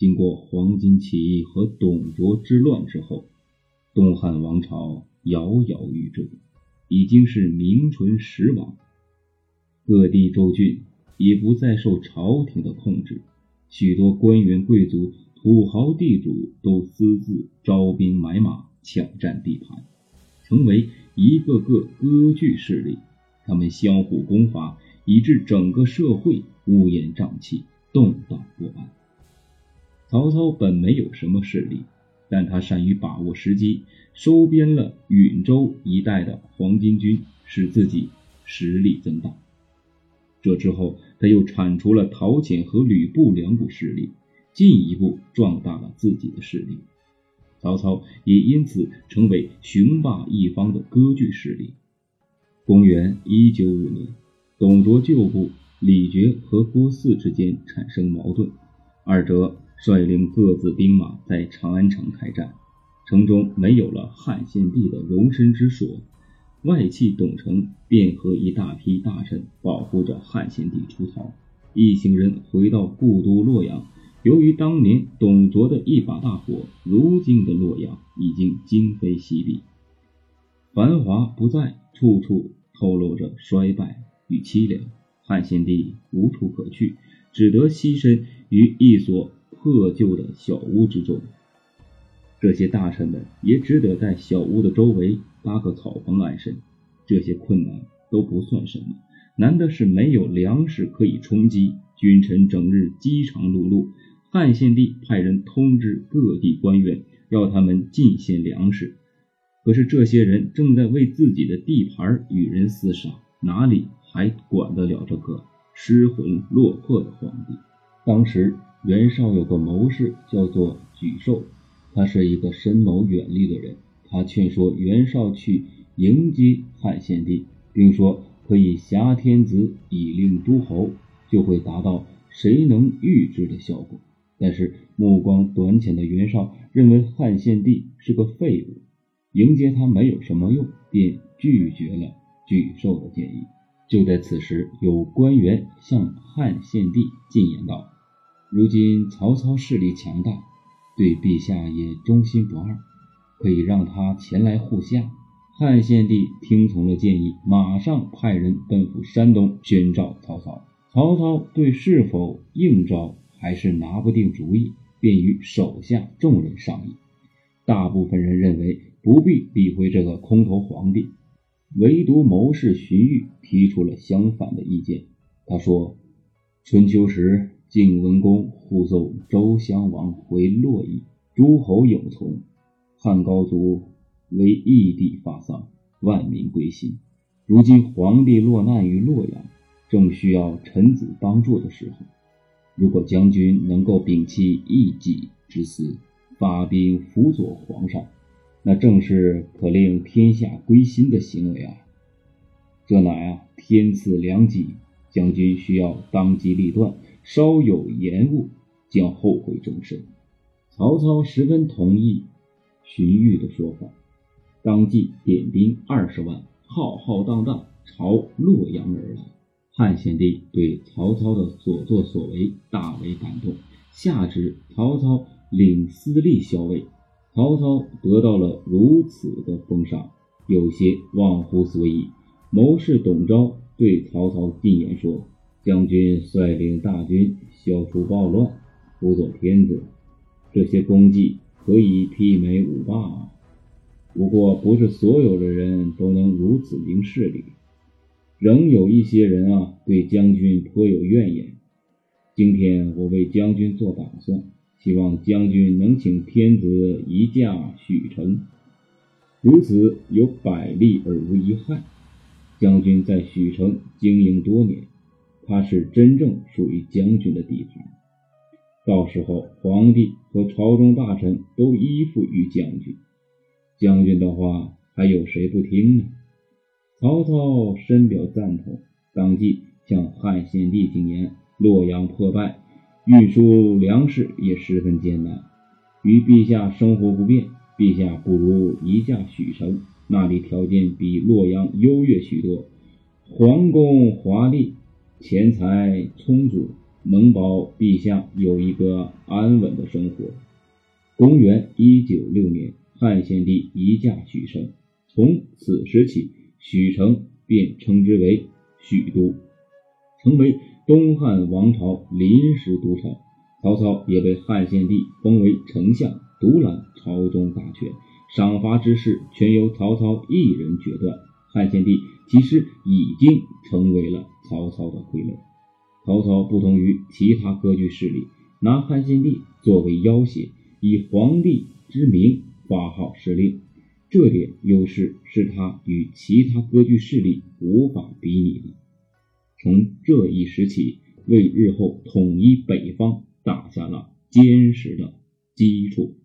经过黄巾起义和董卓之乱之后，东汉王朝摇摇欲坠，已经是名存实亡。各地州郡已不再受朝廷的控制，许多官员贵族、土豪地主都私自招兵买马，抢占地盘，成为一个个割据势力。他们相互攻伐，以致整个社会乌烟瘴气、动荡不安。曹操本没有什么势力，但他善于把握时机，收编了允州一带的黄巾军，使自己实力增大。这之后，他又铲除了陶潜和吕布两股势力，进一步壮大了自己的势力。曹操也因此成为雄霸一方的割据势力。公元一九五年，董卓旧部李傕和郭汜之间产生矛盾，二者。率领各自兵马在长安城开战，城中没有了汉献帝的容身之所，外戚董承便和一大批大臣保护着汉献帝出逃。一行人回到故都洛阳，由于当年董卓的一把大火，如今的洛阳已经今非昔比，繁华不再，处处透露着衰败与凄凉。汉献帝无处可去，只得栖身于一所。破旧的小屋之中，这些大臣们也只得在小屋的周围搭个草棚安身。这些困难都不算什么，难的是没有粮食可以充饥，君臣整日饥肠辘辘。汉献帝派人通知各地官员，要他们进献粮食。可是这些人正在为自己的地盘与人厮杀，哪里还管得了这个失魂落魄的皇帝？当时。袁绍有个谋士叫做沮授，他是一个深谋远虑的人。他劝说袁绍去迎接汉献帝，并说可以挟天子以令诸侯，就会达到谁能预知的效果。但是目光短浅的袁绍认为汉献帝是个废物，迎接他没有什么用，便拒绝了沮授的建议。就在此时，有官员向汉献帝进言道。如今曹操势力强大，对陛下也忠心不二，可以让他前来护驾。汉献帝听从了建议，马上派人奔赴山东宣召曹操。曹操对是否应召还是拿不定主意，便与手下众人商议。大部分人认为不必理会这个空头皇帝，唯独谋士荀彧提出了相反的意见。他说：“春秋时。”晋文公护送周襄王回洛邑，诸侯有从。汉高祖为异地发丧，万民归心。如今皇帝落难于洛阳，正需要臣子帮助的时候，如果将军能够摒弃一己之私，发兵辅佐皇上，那正是可令天下归心的行为啊！这乃啊天赐良机，将军需要当机立断。稍有延误，将后悔终身。曹操十分同意荀彧的说法，当即点兵二十万，浩浩荡荡朝洛阳而来。汉献帝对曹操的所作所为大为感动，下旨曹操领司隶校尉。曹操得到了如此的封赏，有些忘乎所以。谋士董昭对曹操进言说。将军率领大军消除暴乱，辅佐天子，这些功绩可以媲美五霸啊。不过，不是所有的人都能如此明事理，仍有一些人啊对将军颇有怨言。今天我为将军做打算，希望将军能请天子移驾许城，如此有百利而无一害。将军在许城经营多年。他是真正属于将军的地盘，到时候皇帝和朝中大臣都依附于将军，将军的话还有谁不听呢？曹操深表赞同，当即向汉献帝进言：洛阳破败，运输粮食也十分艰难，与陛下生活不便，陛下不如移驾许城，那里条件比洛阳优越许多，皇宫华丽。钱财充足，能保陛下有一个安稳的生活。公元一九六年，汉献帝移驾许城，从此时起，许城便称之为许都，成为东汉王朝临时都城。曹操也被汉献帝封为丞相，独揽朝中大权，赏罚之事全由曹操一人决断。汉献帝其实已经成为了曹操的傀儡。曹操不同于其他割据势力，拿汉献帝作为要挟，以皇帝之名发号施令，这点优势是他与其他割据势力无法比拟的。从这一时起，为日后统一北方打下了坚实的基础。